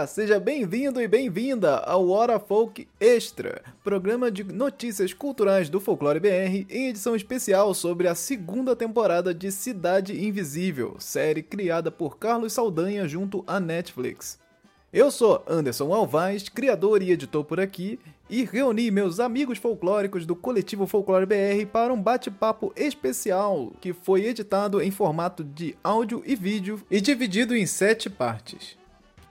Olá, seja bem-vindo e bem-vinda ao Hora Folk Extra, programa de notícias culturais do Folclore BR em edição especial sobre a segunda temporada de Cidade Invisível, série criada por Carlos Saldanha junto à Netflix. Eu sou Anderson Alvaz, criador e editor por aqui, e reuni meus amigos folclóricos do coletivo Folclore BR para um bate-papo especial que foi editado em formato de áudio e vídeo e dividido em sete partes.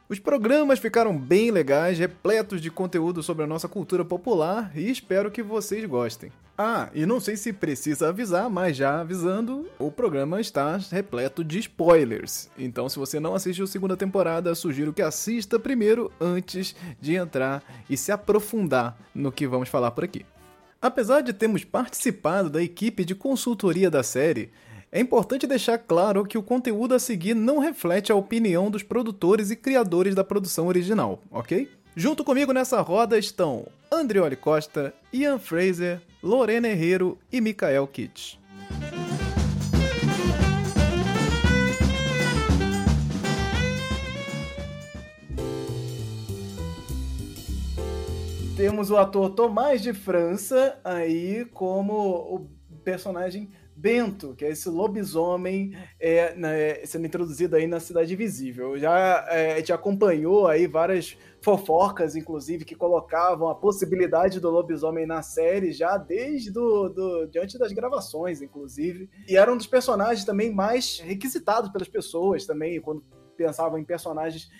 Os programas ficaram bem legais, repletos de conteúdo sobre a nossa cultura popular e espero que vocês gostem. Ah, e não sei se precisa avisar, mas já avisando, o programa está repleto de spoilers. Então, se você não assistiu a segunda temporada, sugiro que assista primeiro antes de entrar e se aprofundar no que vamos falar por aqui. Apesar de termos participado da equipe de consultoria da série, é importante deixar claro que o conteúdo a seguir não reflete a opinião dos produtores e criadores da produção original, ok? Junto comigo nessa roda estão Andrioli Costa, Ian Fraser, Lorena Herrero e Mikael Kitsch. Temos o ator Tomás de França aí como o personagem Bento, que é esse lobisomem é, né, sendo introduzido aí na Cidade Visível. Já é, gente acompanhou aí várias fofocas, inclusive, que colocavam a possibilidade do lobisomem na série já desde do, do, diante das gravações, inclusive. E era um dos personagens também mais requisitados pelas pessoas também, quando pensavam em personagens.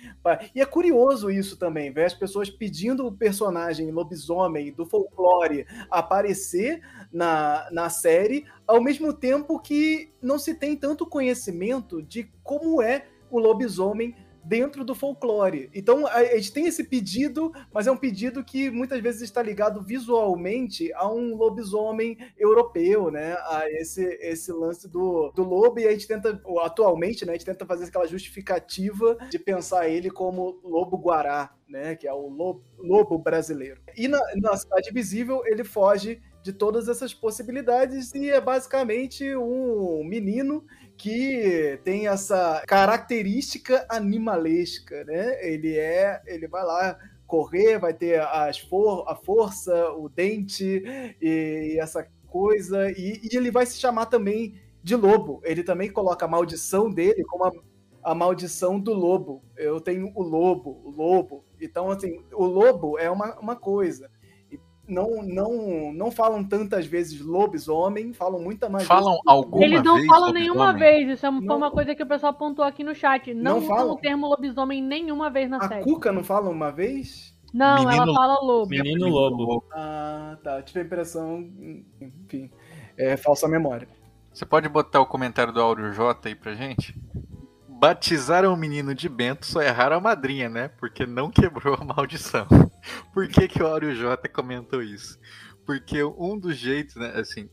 E é curioso isso também, ver as pessoas pedindo o personagem lobisomem do folclore aparecer na, na série, ao mesmo tempo que não se tem tanto conhecimento de como é o lobisomem dentro do folclore. Então a, gente tem esse pedido, mas é um pedido que muitas vezes está ligado visualmente a um lobisomem europeu, né? A esse, esse lance do, do lobo, e a gente tenta, atualmente, né, a gente tenta fazer aquela justificativa de pensar ele como lobo guará, né? Que é o lobo, lobo brasileiro. E na, na Cidade Visível ele foge de todas essas possibilidades e é basicamente um menino que tem essa característica animalesca, né? Ele é, ele vai lá correr, vai ter as for a força, o dente e essa coisa e, e, ele vai se chamar também de lobo. Ele também coloca a maldição dele como a, a maldição do lobo. Eu tenho o lobo, o lobo. Então assim, o lobo é uma, uma coisa não, não, não falam tantas vezes lobisomem, falam muita mais falam vezes. alguma Eles não vez falam nenhuma vez, isso é uma, Não. uma coisa que o pessoal apontou aqui no chat. Não, Não usam falam? o termo lobisomem nenhuma vez na A série. Cuca não fala uma vez? Não, Menino- ela fala lobo. Menino Lobo. Ah, tá. Tive a impressão. Enfim. É falsa memória. Você pode botar o comentário do Áureo J aí pra gente? Batizaram o menino de Bento, só erraram a madrinha, né? Porque não quebrou a maldição. Por que, que o Áureo J comentou isso? Porque um dos jeitos, né? Assim,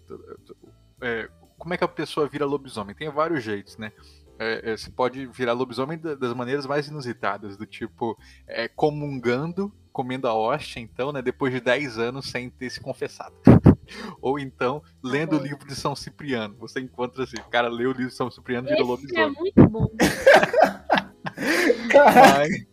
é, como é que a pessoa vira lobisomem? Tem vários jeitos, né? É, é, você pode virar lobisomem da- das maneiras mais inusitadas, do tipo é, comungando, comendo a hóstia, então, né? Depois de 10 anos sem ter se confessado. Ou então, lendo o livro de São Cipriano. Você encontra assim, o cara lê o livro de São Cipriano e vira é lobisomem. muito bom. Mas,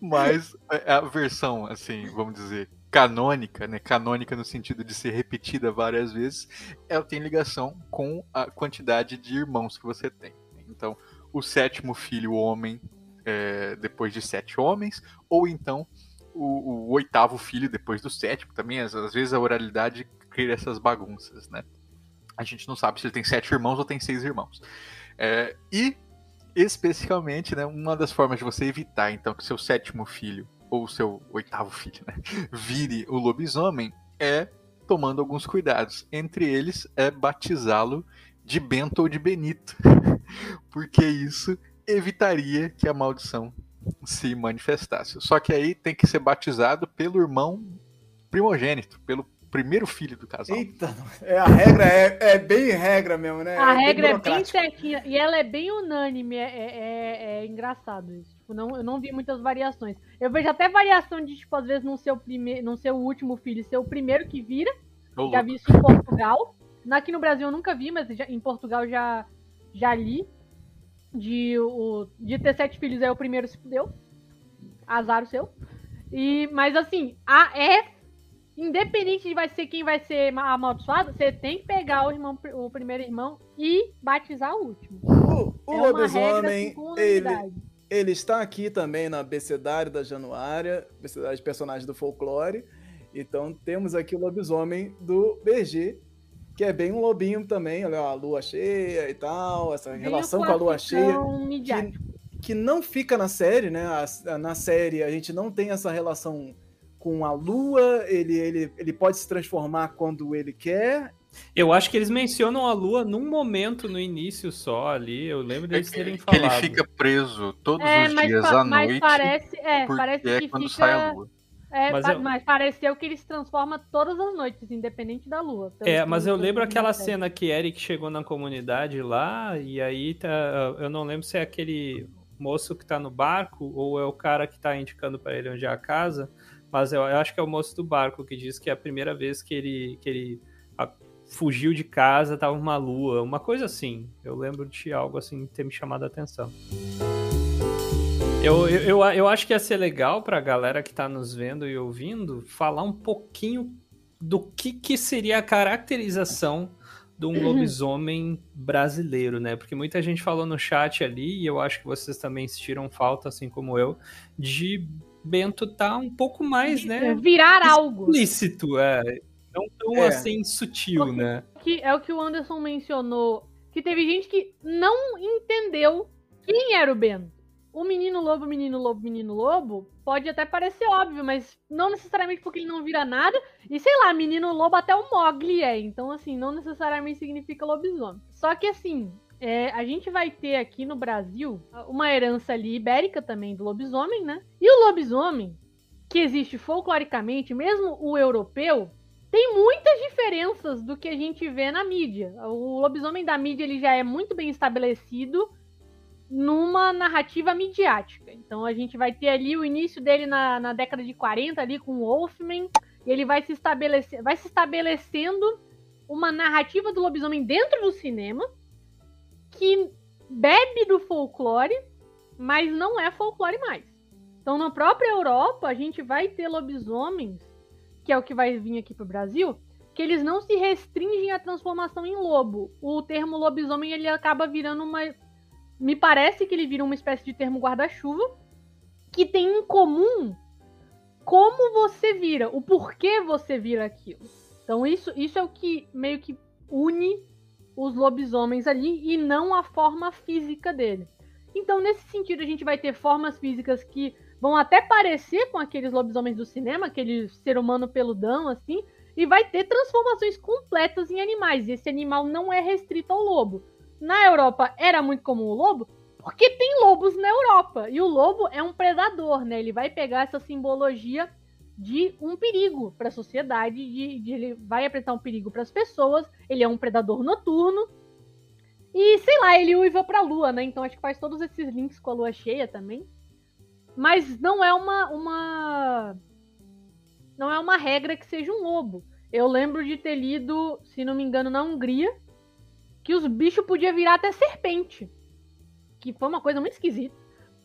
mas é a versão, assim, vamos dizer, canônica, né? Canônica no sentido de ser repetida várias vezes, ela tem ligação com a quantidade de irmãos que você tem. Então, o sétimo filho homem é, depois de sete homens, ou então o, o oitavo filho depois do sétimo. Também, às, às vezes, a oralidade cria essas bagunças, né? A gente não sabe se ele tem sete irmãos ou tem seis irmãos. É, e especificamente, né, uma das formas de você evitar então que seu sétimo filho ou seu oitavo filho, né, vire o lobisomem é tomando alguns cuidados. Entre eles é batizá-lo de Bento ou de Benito, porque isso evitaria que a maldição se manifestasse. Só que aí tem que ser batizado pelo irmão primogênito, pelo primeiro filho do casal. Eita, é, a regra é, é bem regra mesmo, né? A bem regra é bem certinha e ela é bem unânime. É, é- é- é engraçado isso. Tipo, não, eu não vi muitas variações. Eu vejo até variação de, tipo, às vezes não ser o, prime... não ser o último filho, ser o primeiro que vira. Ô, Já vi isso em Portugal. Aqui no Brasil eu nunca vi, mas já- em Portugal já, já li. De, o, de ter sete filhos, aí o primeiro se fudeu. azar o seu. E, mas assim, a, é independente de vai ser quem vai ser amaldiçoado, você tem que pegar o, irmão, o primeiro irmão e batizar o último. O, o é lobisomem, ele, ele está aqui também na Becedário da Januária, Becedário de personagens do folclore. Então temos aqui o lobisomem do BG, que é bem um lobinho também, olha a lua cheia e tal, essa bem relação com a lua cheia. Que, que, não fica na série, né? na série a gente não tem essa relação com a lua, ele, ele, ele pode se transformar quando ele quer. Eu acho que eles mencionam a lua num momento no início só ali. Eu lembro deles é terem falado. Ele fica preso todos é, os dias à mas noite. Parece, é, parece é que quando fica... sai a lua. É, mas, eu... mas, pareceu que ele se transforma todas as noites, independente da lua. É, mas eu lembro aquela cena que Eric chegou na comunidade lá, e aí tá, eu não lembro se é aquele moço que tá no barco ou é o cara que tá indicando para ele onde é a casa, mas eu, eu, acho que é o moço do barco que diz que é a primeira vez que ele, que ele a, fugiu de casa tava uma lua, uma coisa assim. Eu lembro de algo assim ter me chamado a atenção. Eu, eu, eu, eu acho que ia ser legal pra galera que tá nos vendo e ouvindo falar um pouquinho do que, que seria a caracterização de um lobisomem brasileiro, né? Porque muita gente falou no chat ali, e eu acho que vocês também sentiram falta, assim como eu, de Bento tá um pouco mais, né? Virar algo. Explícito, é. Não tão é. assim sutil, Porque, né? Que é o que o Anderson mencionou. Que teve gente que não entendeu quem era o Bento. O menino lobo, menino lobo, menino lobo pode até parecer óbvio, mas não necessariamente porque ele não vira nada. E sei lá, menino lobo até o Mogli é. Então, assim, não necessariamente significa lobisomem. Só que, assim, é, a gente vai ter aqui no Brasil uma herança ali ibérica também do lobisomem, né? E o lobisomem, que existe folcloricamente, mesmo o europeu, tem muitas diferenças do que a gente vê na mídia. O lobisomem da mídia ele já é muito bem estabelecido numa narrativa midiática. Então a gente vai ter ali o início dele na, na década de 40 ali com o Wolfman, e ele vai se estabelecer, vai se estabelecendo uma narrativa do lobisomem dentro do cinema que bebe do folclore, mas não é folclore mais. Então, na própria Europa, a gente vai ter lobisomens, que é o que vai vir aqui para o Brasil, que eles não se restringem à transformação em lobo. O termo lobisomem ele acaba virando uma. Me parece que ele vira uma espécie de termo guarda-chuva, que tem em comum como você vira, o porquê você vira aquilo. Então, isso, isso é o que meio que une os lobisomens ali e não a forma física dele. Então, nesse sentido, a gente vai ter formas físicas que vão até parecer com aqueles lobisomens do cinema, aquele ser humano peludão, assim, e vai ter transformações completas em animais. E esse animal não é restrito ao lobo. Na Europa era muito comum o lobo, porque tem lobos na Europa. E o lobo é um predador, né? Ele vai pegar essa simbologia de um perigo para a sociedade, de, de, ele vai apresentar um perigo para as pessoas, ele é um predador noturno. E sei lá, ele uiva para a lua, né? Então acho que faz todos esses links com a lua cheia também. Mas não é uma uma não é uma regra que seja um lobo. Eu lembro de ter lido, se não me engano, na Hungria, que os bichos podiam virar até serpente. Que foi uma coisa muito esquisita.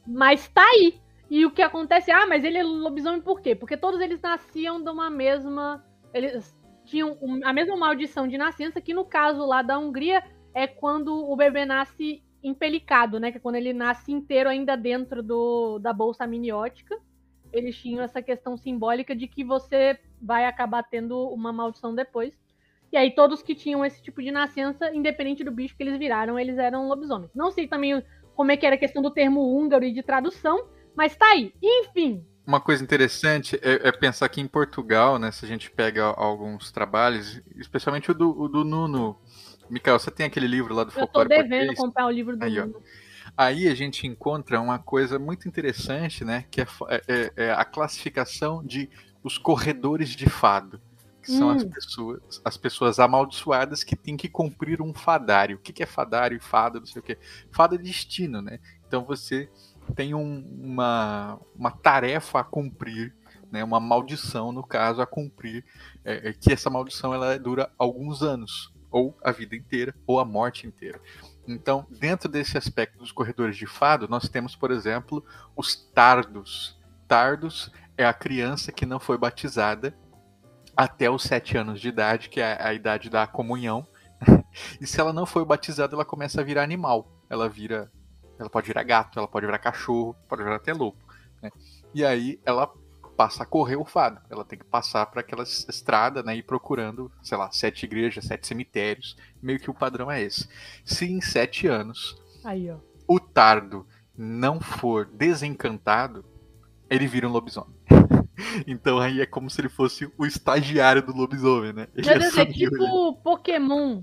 Mas tá aí. E o que acontece, ah, mas ele é lobisomem por quê? Porque todos eles nasciam de uma mesma. Eles tinham a mesma maldição de nascença, que no caso lá da Hungria é quando o bebê nasce empelicado, né? Que é quando ele nasce inteiro ainda dentro do, da bolsa amniótica. Eles tinham essa questão simbólica de que você vai acabar tendo uma maldição depois. E aí todos que tinham esse tipo de nascença, independente do bicho que eles viraram, eles eram lobisomens. Não sei também como é que era a questão do termo húngaro e de tradução, mas tá aí. Enfim. Uma coisa interessante é, é, pensar que em Portugal, né, se a gente pega alguns trabalhos, especialmente o do, o do Nuno. Mikael, você tem aquele livro lá do Folclore Eu tô devendo português? comprar o livro do aí, Nuno. Aí a gente encontra uma coisa muito interessante, né, que é, é, é a classificação de os corredores de fado que são hum. as pessoas, as pessoas amaldiçoadas que têm que cumprir um fadário. O que, que é fadário e fada, não sei o que. Fada é destino, né? Então você tem um, uma, uma tarefa a cumprir, né, uma maldição, no caso, a cumprir, é, é, que essa maldição ela dura alguns anos, ou a vida inteira, ou a morte inteira. Então, dentro desse aspecto dos corredores de fado, nós temos, por exemplo, os tardos, Tardos é a criança que não foi batizada até os sete anos de idade, que é a idade da comunhão. e se ela não foi batizada, ela começa a virar animal. Ela vira. Ela pode virar gato, ela pode virar cachorro, pode virar até lobo. Né? E aí ela passa a correr o fado. Ela tem que passar para aquela estrada, né, e procurando, sei lá, sete igrejas, sete cemitérios. Meio que o padrão é esse. Se em sete anos Aí, o tardo não for desencantado, ele vira um lobisomem. Então aí é como se ele fosse o estagiário do lobisomem, né? Ele Meu Deus, é assumiu ele. tipo Pokémon.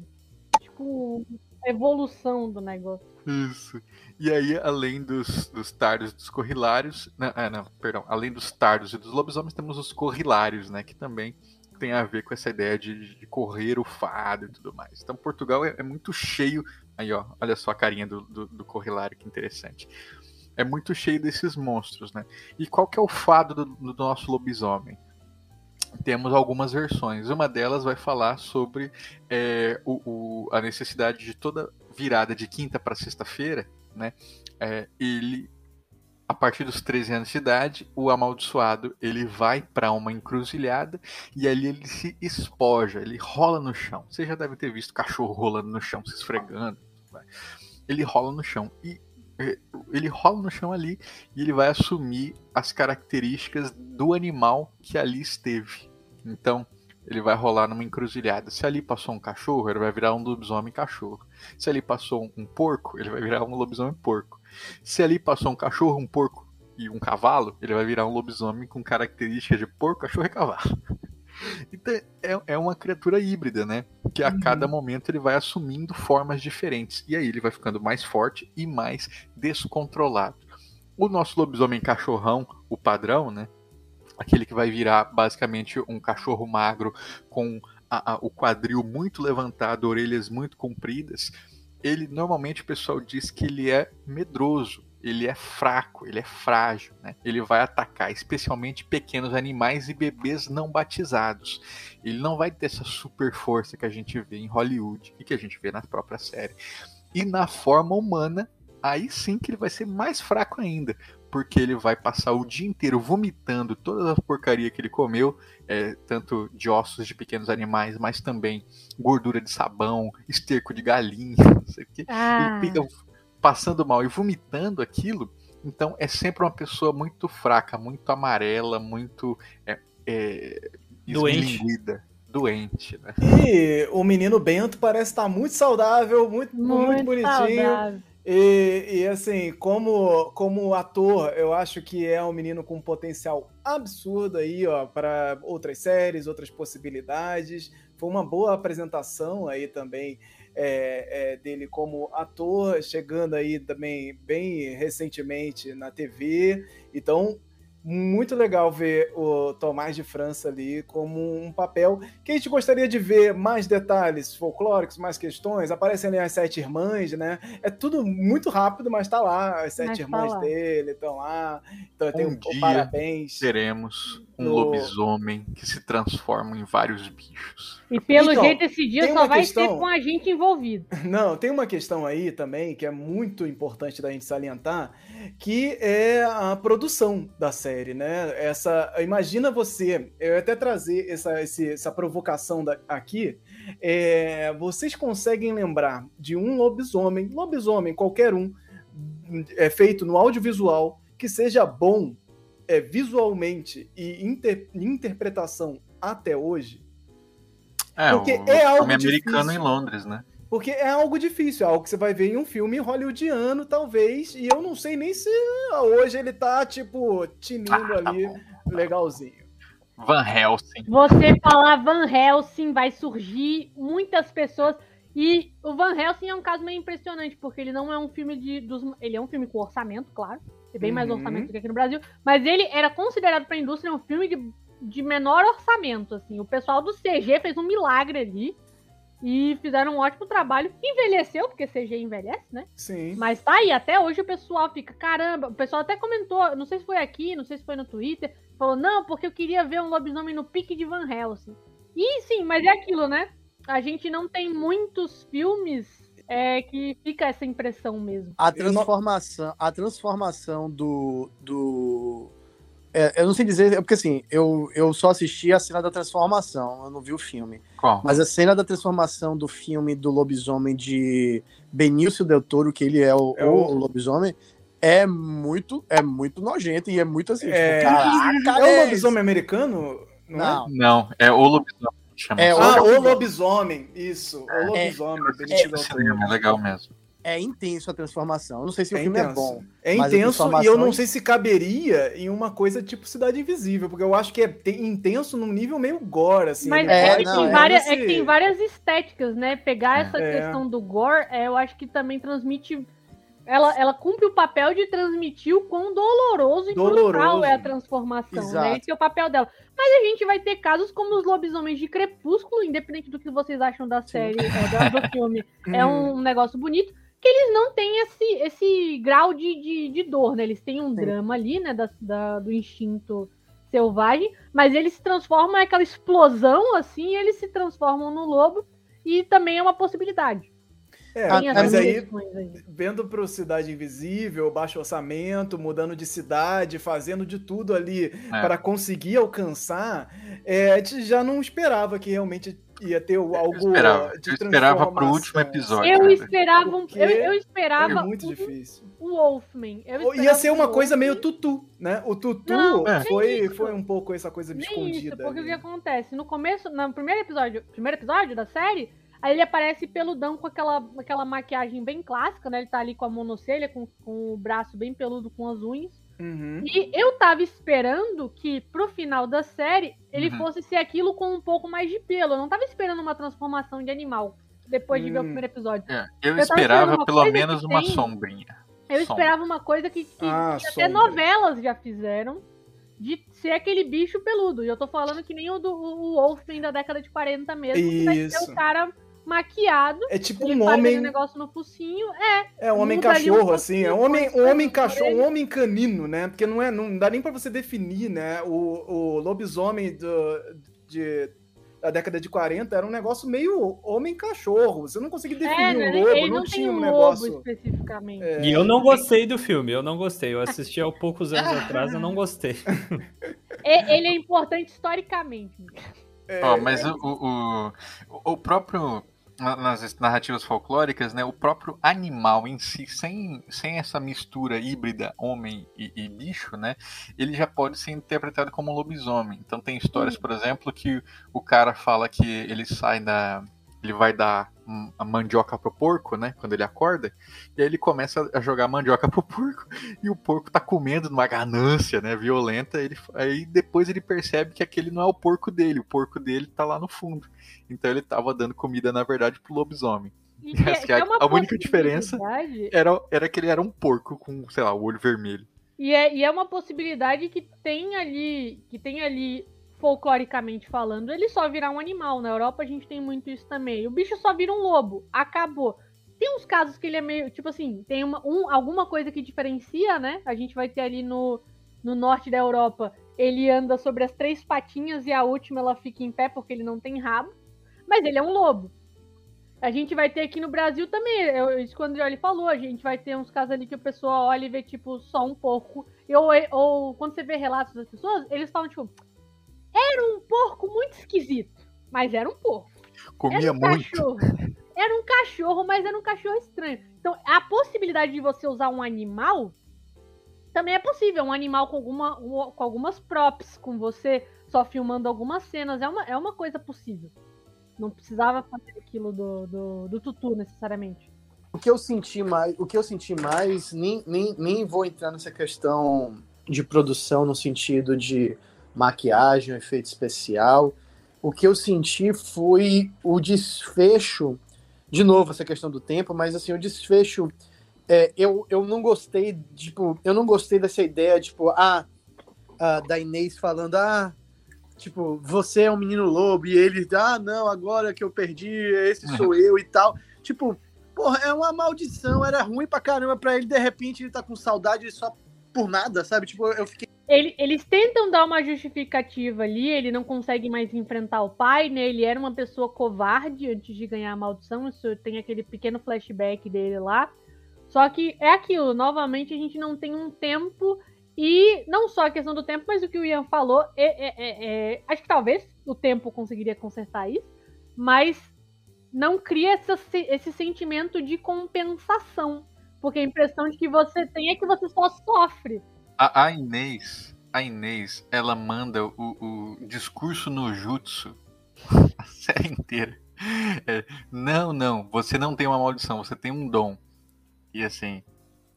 Tipo, evolução do negócio. Isso. E aí, além dos, dos tardos e dos corrilários. Não, ah, não, perdão. Além dos tardos e dos lobisomens, temos os corrilários, né? Que também tem a ver com essa ideia de, de correr o fado e tudo mais. Então, Portugal é, é muito cheio. Aí, ó, olha só a carinha do, do, do corrilário, que interessante. É muito cheio desses monstros, né? E qual que é o fado do, do nosso lobisomem? Temos algumas versões. Uma delas vai falar sobre é, o, o- a necessidade de toda virada de quinta para sexta-feira, né? É, ele, a partir dos 13 anos de idade, o amaldiçoado ele vai para uma encruzilhada e ali ele se espoja, ele rola no chão. Você já deve ter visto cachorro rolando no chão, se esfregando. né? Ele rola no chão e ele rola no chão ali e ele vai assumir as características do animal que ali esteve. Então, ele vai rolar numa encruzilhada. Se ali passou um cachorro, ele vai virar um lobisomem cachorro. Se ali passou um porco, ele vai virar um lobisomem porco. Se ali passou um cachorro, um porco e um cavalo, ele vai virar um lobisomem com características de porco, cachorro e cavalo. Então é, é uma criatura híbrida, né? Que a Uhum. cada momento ele vai assumindo formas diferentes. E aí ele vai ficando mais forte e mais descontrolado. O nosso lobisomem cachorrão, o padrão, né? Aquele que vai virar basicamente um cachorro magro com a- a- o quadril muito levantado, orelhas muito compridas. Ele normalmente o pessoal diz que ele é medroso, ele é fraco, ele é frágil, né? Ele vai atacar especialmente pequenos animais e bebês não batizados. Ele não vai ter essa super força que a gente vê em Hollywood e que a gente vê na própria série. E na forma humana, aí sim que ele vai ser mais fraco ainda, porque ele vai passar o dia inteiro vomitando todas as porcarias que ele comeu, é, tanto de ossos de pequenos animais, mas também gordura de sabão, esterco de galinha, não sei o quê. Ah, Ele passando mal e vomitando aquilo. Então é sempre uma pessoa muito fraca, muito amarela, muito é, é, Doente. esmilinguida, doente, né? E o menino Bento parece estar muito saudável, muito, muito, muito bonitinho. saudável. E, e, assim, como, como ator, eu acho que é um menino com um potencial absurdo aí, ó, para outras séries, outras possibilidades. Foi uma boa apresentação aí também é, é, dele como ator, chegando aí também bem recentemente na TV. Então, muito legal ver o Tomás de França ali como um papel que a gente gostaria de ver mais detalhes folclóricos, mais questões. Aparecem ali as sete irmãs, né? É tudo muito rápido, mas tá lá. As sete Mas tá irmãs lá. dele estão lá. Então tem Um um, dia parabéns. Teremos um No- lobisomem que se transforma em vários bichos. E pelo Então, jeito esse dia só vai questão- ser com a gente envolvido. Não, tem uma questão aí também que é muito importante da gente salientar, que é a produção da série, né? Essa, imagina você, eu ia até trazer essa, esse- essa provocação da- aqui. é, vocês conseguem lembrar de um lobisomem, lobisomem qualquer um, é feito no audiovisual que seja bom é, visualmente e inter- interpretação até hoje? É, Porque o é algo filme americano difícil. em Londres, né? Porque é algo difícil, é algo que você vai ver em um filme hollywoodiano, talvez, e eu não sei nem se hoje ele tá, tipo, tinindo Ah, tá ali, bom. legalzinho. Van Helsing. Você falar Van Helsing, vai surgir muitas pessoas. E o Van Helsing é um caso meio impressionante, porque ele não é um filme de. Dos, ele é um filme com orçamento, claro. Tem bem mais Uhum. orçamento do que aqui no Brasil. Mas ele era considerado pra indústria um filme de, de menor orçamento, assim. O pessoal do CG fez um milagre ali. E fizeram um ótimo trabalho. Envelheceu, porque CG envelhece, né? Sim. Mas tá aí, até hoje o pessoal fica, caramba, o pessoal até comentou, não sei se foi aqui, não sei se foi no Twitter, falou, não, porque eu queria ver um lobisomem no pique de Van Helsing. E sim, mas é aquilo, né? A gente não tem muitos filmes é, que fica essa impressão mesmo. A transformação, a transformação do, do, é, eu não sei dizer, é porque assim, eu, eu só assisti a cena da transformação, eu não vi o filme. Qual? Mas a cena da transformação do filme do lobisomem de Benício Del Toro, que ele é o, É o... o- lobisomem, é muito, é muito nojento e é muito assim, É, tipo, caraca, é o é lobisomem americano? Não, é? Não, Não, é o lobisomem. Chama É. Ah, o- o lobisomem, isso. O lobisomem. Benício Del Esse Toro. cinema é legal mesmo. é intenso a transformação. Eu não sei se o É filme é intenso. bom. É Mas a intenso e eu não é- sei se caberia em uma coisa tipo Cidade Invisível, porque eu acho que é te- intenso num nível meio gore, assim. Mas É, é, não, tem é várias, é que tem várias estéticas, né? Pegar É. essa É. questão do gore, é, eu acho que também transmite. Ela, ela cumpre o papel de transmitir o quão doloroso e Doloroso. é a transformação, Exato. né? Esse é o papel dela. Mas a gente vai ter casos como os lobisomens de Crepúsculo, independente do que vocês acham da série, é, do, filme, é Hum. um negócio bonito, que eles não têm esse, esse grau de, de, de dor, né? Eles têm um Sim. drama ali, né? Da, da- do instinto selvagem, mas eles se transformam é aquela explosão assim, eles se transformam no lobo, e também é uma possibilidade. É, Ah, Tem mas aí, vendo pro Cidade Invisível, baixo orçamento, mudando de cidade, fazendo de tudo ali para conseguir alcançar, é, a gente já não esperava que realmente ia ter o- Eu algo esperava, de eu esperava pro último episódio. Eu cara. esperava, um- eu, eu É esperava muito um- difícil. o Wolfman. Eu Ia ser o uma coisa meio tutu, né? O tutu Não, é. foi, foi um pouco essa coisa Nem isso, escondida. porque o ali. que acontece? No começo, no primeiro episódio, primeiro episódio da série, aí ele aparece peludão com aquela, aquela maquiagem bem clássica, né? Ele tá ali com a monocelha, com, com o braço bem peludo, com as unhas. Uhum. E eu tava esperando que pro final da série ele Uhum. fosse ser aquilo com um pouco mais de pelo. Eu não tava esperando uma transformação de animal depois de ver o Hum. primeiro episódio. É, eu Eu esperava pelo menos uma tem- sombrinha. Eu Sombra. esperava uma coisa que, que- Ah, que até novelas já fizeram de ser aquele bicho peludo. E eu tô falando que nem o do o Wolfman da década de 40 mesmo, que vai ser Isso. o cara maquiado. É tipo um homem. um negócio no focinho. É, É um homem ali um cachorro, assim, é um homem, um homem cachorro, um homem canino, né? Porque não é, não dá nem pra você definir, né? O, o lobisomem do, de, da década de 40 era um negócio meio homem cachorro. Você não conseguia definir é, né? um lobo, ele não, não, tem tinha um um lobo negócio. especificamente. É, E eu não gostei do filme, eu não gostei. Eu assisti há poucos anos atrás, eu não gostei. É- ele é importante historicamente. é, Ó, mas o, o, o- o próprio. Na- Nas narrativas folclóricas, né? O próprio animal em si, sem, sem essa mistura híbrida homem e, e bicho, né? Ele já pode ser interpretado como um lobisomem. Então tem histórias, por exemplo, que o cara fala que ele sai da. Ele vai dar a mandioca pro porco, né? Quando ele acorda. E aí ele começa a jogar mandioca pro porco. E o porco tá comendo numa ganância, né? Violenta. Ele, aí depois ele percebe que aquele não é o porco dele. O porco dele tá lá no fundo. Então ele tava dando comida, na verdade, pro lobisomem. E é- que é uma a única diferença. Era, era que ele era um porco com, sei lá, o olho vermelho. E é, e é uma possibilidade que tem ali, que tem ali, folcloricamente falando, ele só virar um animal. Na Europa a gente tem muito isso também. O bicho só vira um lobo. Acabou. Tem uns casos que ele é meio, tipo assim, tem uma, um, alguma coisa que diferencia, né? A gente vai ter ali no, no norte da Europa, ele anda sobre as três patinhas e a última ela fica em pé porque ele não tem rabo. Mas ele é um lobo. A gente vai ter aqui no Brasil também, eu- isso quando ele falou, a gente vai ter uns casos ali que o pessoal olha e vê, tipo, só um porco. Ou, ou quando você vê relatos das pessoas, eles falam, tipo, era um porco muito esquisito, mas era um porco. Comia Era um muito. cachorro. Era um cachorro, mas era um cachorro estranho. Então, a possibilidade de você usar um animal também é possível. Um animal com, alguma, com algumas props, com você só filmando algumas cenas. É uma, é uma coisa possível. Não precisava fazer aquilo do, do, do tutu, necessariamente. O que eu senti mais, o que eu senti mais, nem, nem, nem vou entrar nessa questão de produção no sentido de maquiagem, efeito especial. O que eu senti foi o desfecho, de novo essa questão do tempo, mas assim, o desfecho, é, eu, eu não gostei, tipo, eu não gostei dessa ideia, tipo, ah, ah, da Inês falando, ah, tipo, você é um menino lobo, e ele, ah, não, agora que eu perdi, esse sou eu e tal. Tipo, porra, é uma maldição, era ruim pra caramba pra ele, de repente ele tá com saudade só por nada, sabe? Tipo, eu fiquei. Ele- eles tentam dar uma justificativa ali, ele não consegue mais enfrentar o pai, né? Ele era uma pessoa covarde antes de ganhar a maldição. Isso tem aquele pequeno flashback dele lá. Só que é aquilo, novamente a gente não tem um tempo E não só a questão do tempo, mas o que o Ian falou, é, é, é, é acho que talvez o tempo conseguiria consertar isso, mas não cria essa, esse sentimento de compensação. Porque a impressão de que você tem é que você só sofre. A, a Inês, a Inês, ela manda o, o discurso no jutsu a série inteira. É, não, não, você não tem uma maldição, você tem um dom. E assim,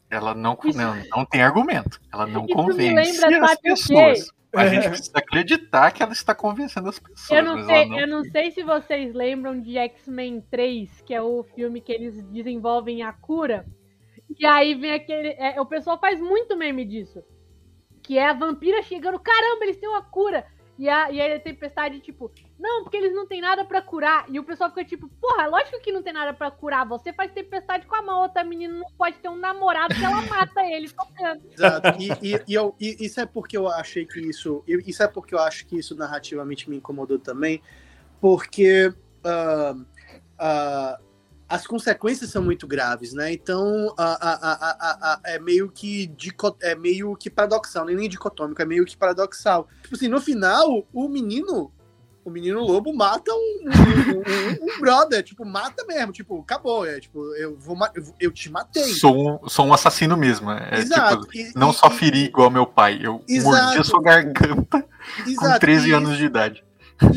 ela não, Isso... não, não tem argumento. Ela não convence lembra, as pessoas. A gente precisa acreditar que ela está convencendo as pessoas. Eu não, sei, não... eu não sei se vocês lembram de X-Men 3, que é o filme que eles desenvolvem a cura. E aí vem aquele. É, o pessoal faz muito meme disso. Que é a vampira chegando, caramba, eles têm uma cura. E, a, e aí a tempestade, tipo, não, porque eles não têm nada para curar. E o pessoal fica tipo, porra, lógico que não tem nada para curar. Você faz tempestade com a mão, outra menina não pode ter um namorado que ela mata ele. Exato. E, e, e, eu, e, isso é porque eu achei que isso. Isso é porque eu acho que isso narrativamente me incomodou também. Porque uh, uh, as consequências são muito graves, né? Então a, a, a, é meio que é meio que paradoxal, nem dicotômico, é meio que paradoxal. Tipo assim, no final, o menino, o menino lobo mata um, um, um, um brother, tipo, mata mesmo, tipo, acabou, é tipo, eu vou eu te matei. Sou um, sou um assassino mesmo, é, Exato. Tipo, e, não e, só feri igual meu pai, eu Exato. mordi a sua garganta Exato. com 13 e anos de idade.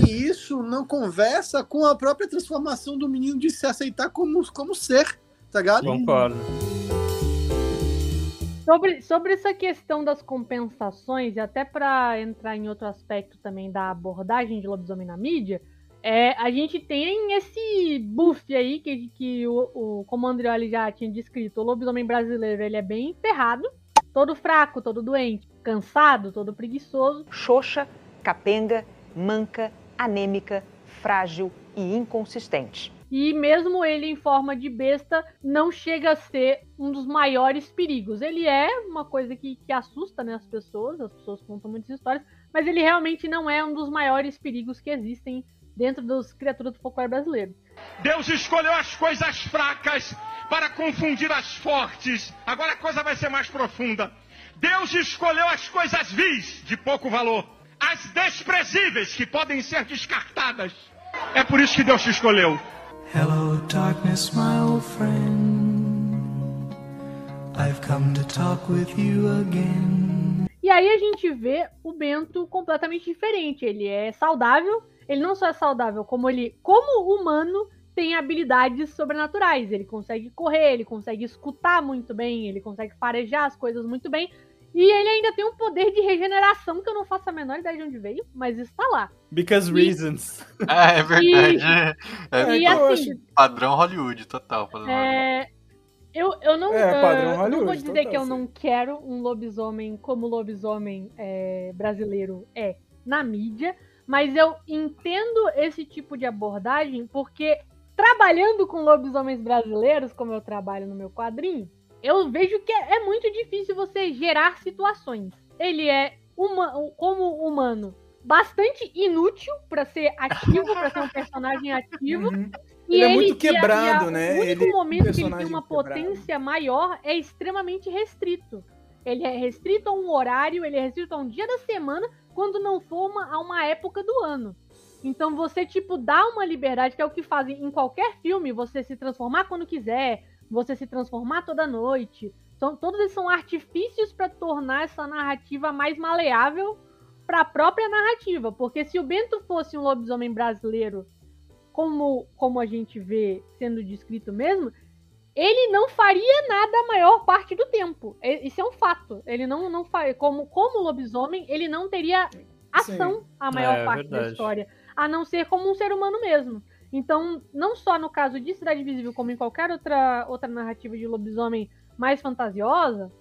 E isso não conversa com a própria transformação do menino de se aceitar como, como ser, tá ligado? Concordo. Sobre, sobre essa questão das compensações, e até para entrar em outro aspecto também da abordagem de lobisomem na mídia, é, a gente tem esse buff aí que, que o, o, como o André já tinha descrito, o lobisomem brasileiro ele é bem ferrado, todo fraco, todo doente, cansado, todo preguiçoso. Xoxa, capenga manca, anêmica, frágil e inconsistente. E mesmo ele em forma de besta, não chega a ser um dos maiores perigos. Ele é uma coisa que, que assusta né, as pessoas, as pessoas contam muitas histórias, mas ele realmente não é um dos maiores perigos que existem dentro das criaturas do folclore brasileiro. Deus escolheu as coisas fracas para confundir as fortes. Agora a coisa vai ser mais profunda. Deus escolheu as coisas vis, de pouco valor as desprezíveis que podem ser descartadas. É por isso que Deus te escolheu. Hello, darkness, my old friend. I've come to talk with you again. E aí a gente vê o Bento completamente diferente. Ele é saudável. Ele não só é saudável, como ele, como humano, tem habilidades sobrenaturais. Ele consegue correr, ele consegue escutar muito bem, ele consegue farejar as coisas muito bem. E ele ainda tem um poder de regeneração que eu não faço a menor ideia de onde veio, mas está lá. Because e... reasons. Ah, é verdade. E, é, e assim, padrão Hollywood, total. Padrão é... Hollywood. Eu, eu não, é, uh, não vou dizer total, que eu sim. não quero um lobisomem como o lobisomem é, brasileiro é na mídia, mas eu entendo esse tipo de abordagem porque trabalhando com lobisomens brasileiros, como eu trabalho no meu quadrinho, eu vejo que é, é muito difícil você gerar situações. Ele é, uma, como humano, bastante inútil para ser ativo, para ser um personagem ativo. Uhum. Ele, é muito quebrado, e a, né? O único ele momento é um que ele tem uma potência quebrado. maior é extremamente restrito. Ele é restrito a um horário, ele é restrito a um dia da semana, quando não for uma, a uma época do ano. Então você, tipo, dá uma liberdade, que é o que fazem em qualquer filme, você se transformar quando quiser, você se transformar toda noite. São, todos eles são artifícios para tornar essa narrativa mais maleável para a própria narrativa. Porque se o Bento fosse um lobisomem brasileiro, como, como a gente vê sendo descrito mesmo, ele não faria nada a maior parte do tempo. Isso é um fato. Ele não, não faria. Como, como lobisomem, ele não teria ação Sim. a maior é, parte verdade. da história. A não ser como um ser humano mesmo. Então, não só no caso de Cidade Visível, como em qualquer outra, outra narrativa de lobisomem mais fantasiosa,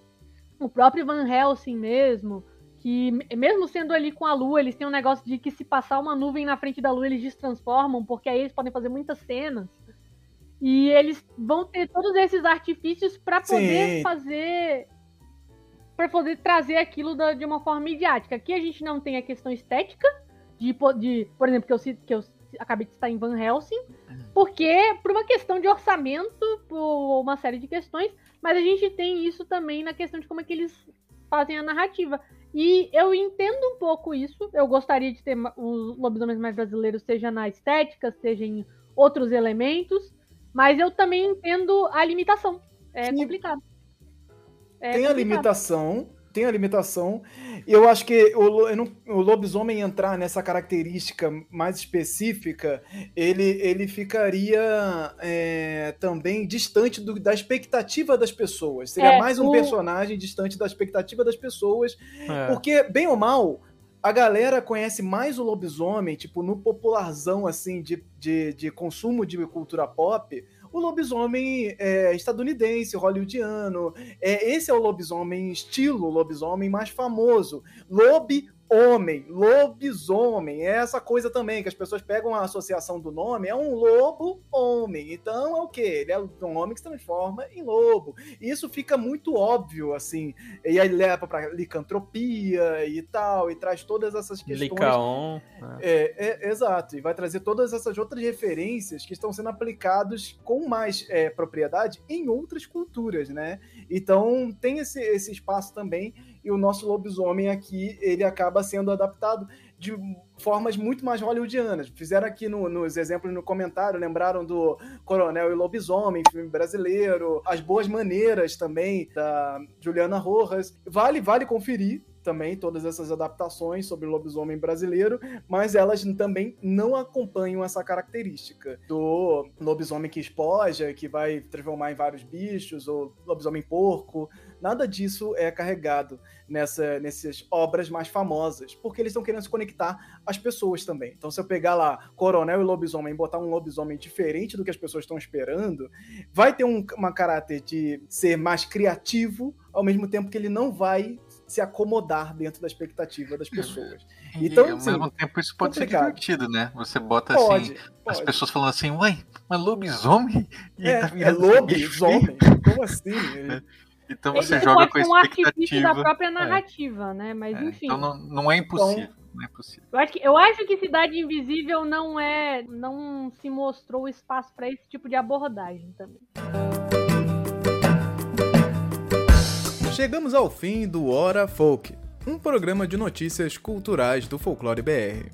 o próprio Van Helsing mesmo, que mesmo sendo ali com a lua, eles têm um negócio de que se passar uma nuvem na frente da lua, eles destransformam, porque aí eles podem fazer muitas cenas. E eles vão ter todos esses artifícios para poder Sim. fazer para poder trazer aquilo da, de uma forma midiática. Aqui a gente não tem a questão estética de, de por exemplo, que eu, que eu acabei de estar em Van Helsing, porque por uma questão de orçamento, por uma série de questões, mas a gente tem isso também na questão de como é que eles fazem a narrativa. E eu entendo um pouco isso. Eu gostaria de ter os lobisomens mais brasileiros, seja na estética, seja em outros elementos. Mas eu também entendo a limitação. É Sim. complicado. É tem a complicado. limitação, tem a limitação. E eu acho que o, não- o lobisomem entrar nessa característica mais específica, ele, ele ficaria é, também distante do- da expectativa das pessoas. Seria É, mais um o- personagem distante da expectativa das pessoas. É. Porque, bem ou mal, a galera conhece mais o lobisomem, tipo, no popularzão, assim, de, de, de consumo de cultura pop, o lobisomem é, estadunidense, hollywoodiano. É, esse é o lobisomem estilo lobisomem mais famoso. Lobi-homem, lobisomem. É essa coisa também, que as pessoas pegam a associação do nome, é um lobo-homem. Então é o quê? Ele é um homem que se transforma em lobo. E isso fica muito óbvio, assim. E aí leva pra licantropia e tal, e traz todas essas questões. Licaon. né? É, é, exato, e vai trazer todas essas outras referências que estão sendo aplicados com mais é, propriedade em outras culturas, né? Então tem esse, esse espaço também, e o nosso lobisomem aqui, ele acaba sendo adaptado de formas muito mais hollywoodianas. Fizeram aqui no- nos exemplos no comentário, lembraram do Coronel e Lobisomem, filme brasileiro, As Boas Maneiras também, da Juliana Rojas. Vale, vale conferir também todas essas adaptações sobre o lobisomem brasileiro, mas elas também não acompanham essa característica do lobisomem que espoja, que vai transformar em vários bichos, ou lobisomem porco. Nada disso é carregado nessa, nessas obras mais famosas, porque eles estão querendo se conectar às pessoas também. Então, se eu pegar lá Coronel e Lobisomem e botar um lobisomem diferente do que as pessoas estão esperando, vai ter um uma caráter de ser mais criativo, ao mesmo tempo que ele não vai se acomodar dentro da expectativa das pessoas. Então, e, ao assim, mesmo tempo, isso pode complicado. ser divertido, né? Você bota Pode, assim, as pode. pessoas falando assim, uai, mas lobisomem? E É, tá é aí?" lobisomem? Como assim? Então Ele você pode joga com a um artifício da expectativa. própria narrativa, né? Mas É, enfim. então não, não é impossível. Não é impossível. Eu acho, que, eu acho que Cidade Invisível não é. não se mostrou espaço para esse tipo de abordagem também. Chegamos ao fim do Hora Folk, um programa de notícias culturais do Folclore BR.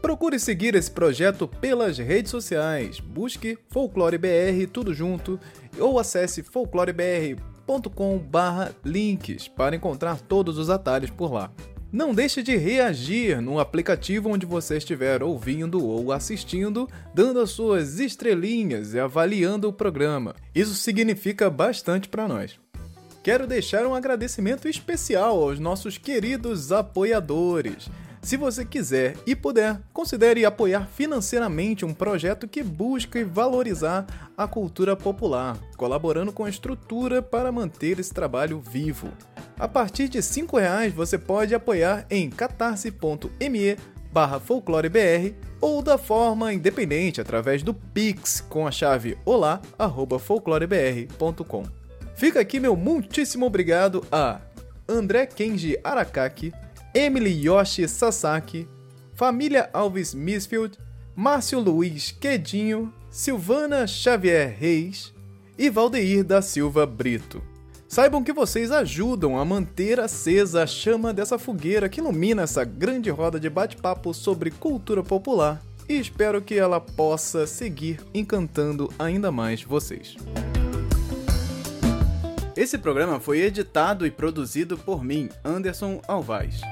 Procure seguir esse projeto pelas redes sociais, busque Folclore BR tudo junto ou acesse folclorebr.com/links para encontrar todos os atalhos por lá. Não deixe de reagir no aplicativo onde você estiver ouvindo ou assistindo, dando as suas estrelinhas e avaliando o programa. Isso significa bastante para nós. Quero deixar um agradecimento especial aos nossos queridos apoiadores. Se você quiser e puder, considere apoiar financeiramente um projeto que busca valorizar a cultura popular, colaborando com a estrutura para manter esse trabalho vivo. A partir de 5 reais você pode apoiar em catarse.me barra folclorebr ou da forma independente através do Pix com a chave olá@folclorebr.com. Fica aqui meu muitíssimo obrigado a André Kenji Arakaki, Emily Yoshi Sasaki, Família Alves Misfield, Márcio Luiz Quedinho, Silvana Xavier Reis e Valdeir da Silva Brito. Saibam que vocês ajudam a manter acesa a chama dessa fogueira que ilumina essa grande roda de bate-papo sobre cultura popular e espero que ela possa seguir encantando ainda mais vocês. Esse programa foi editado e produzido por mim, Anderson Alvaz.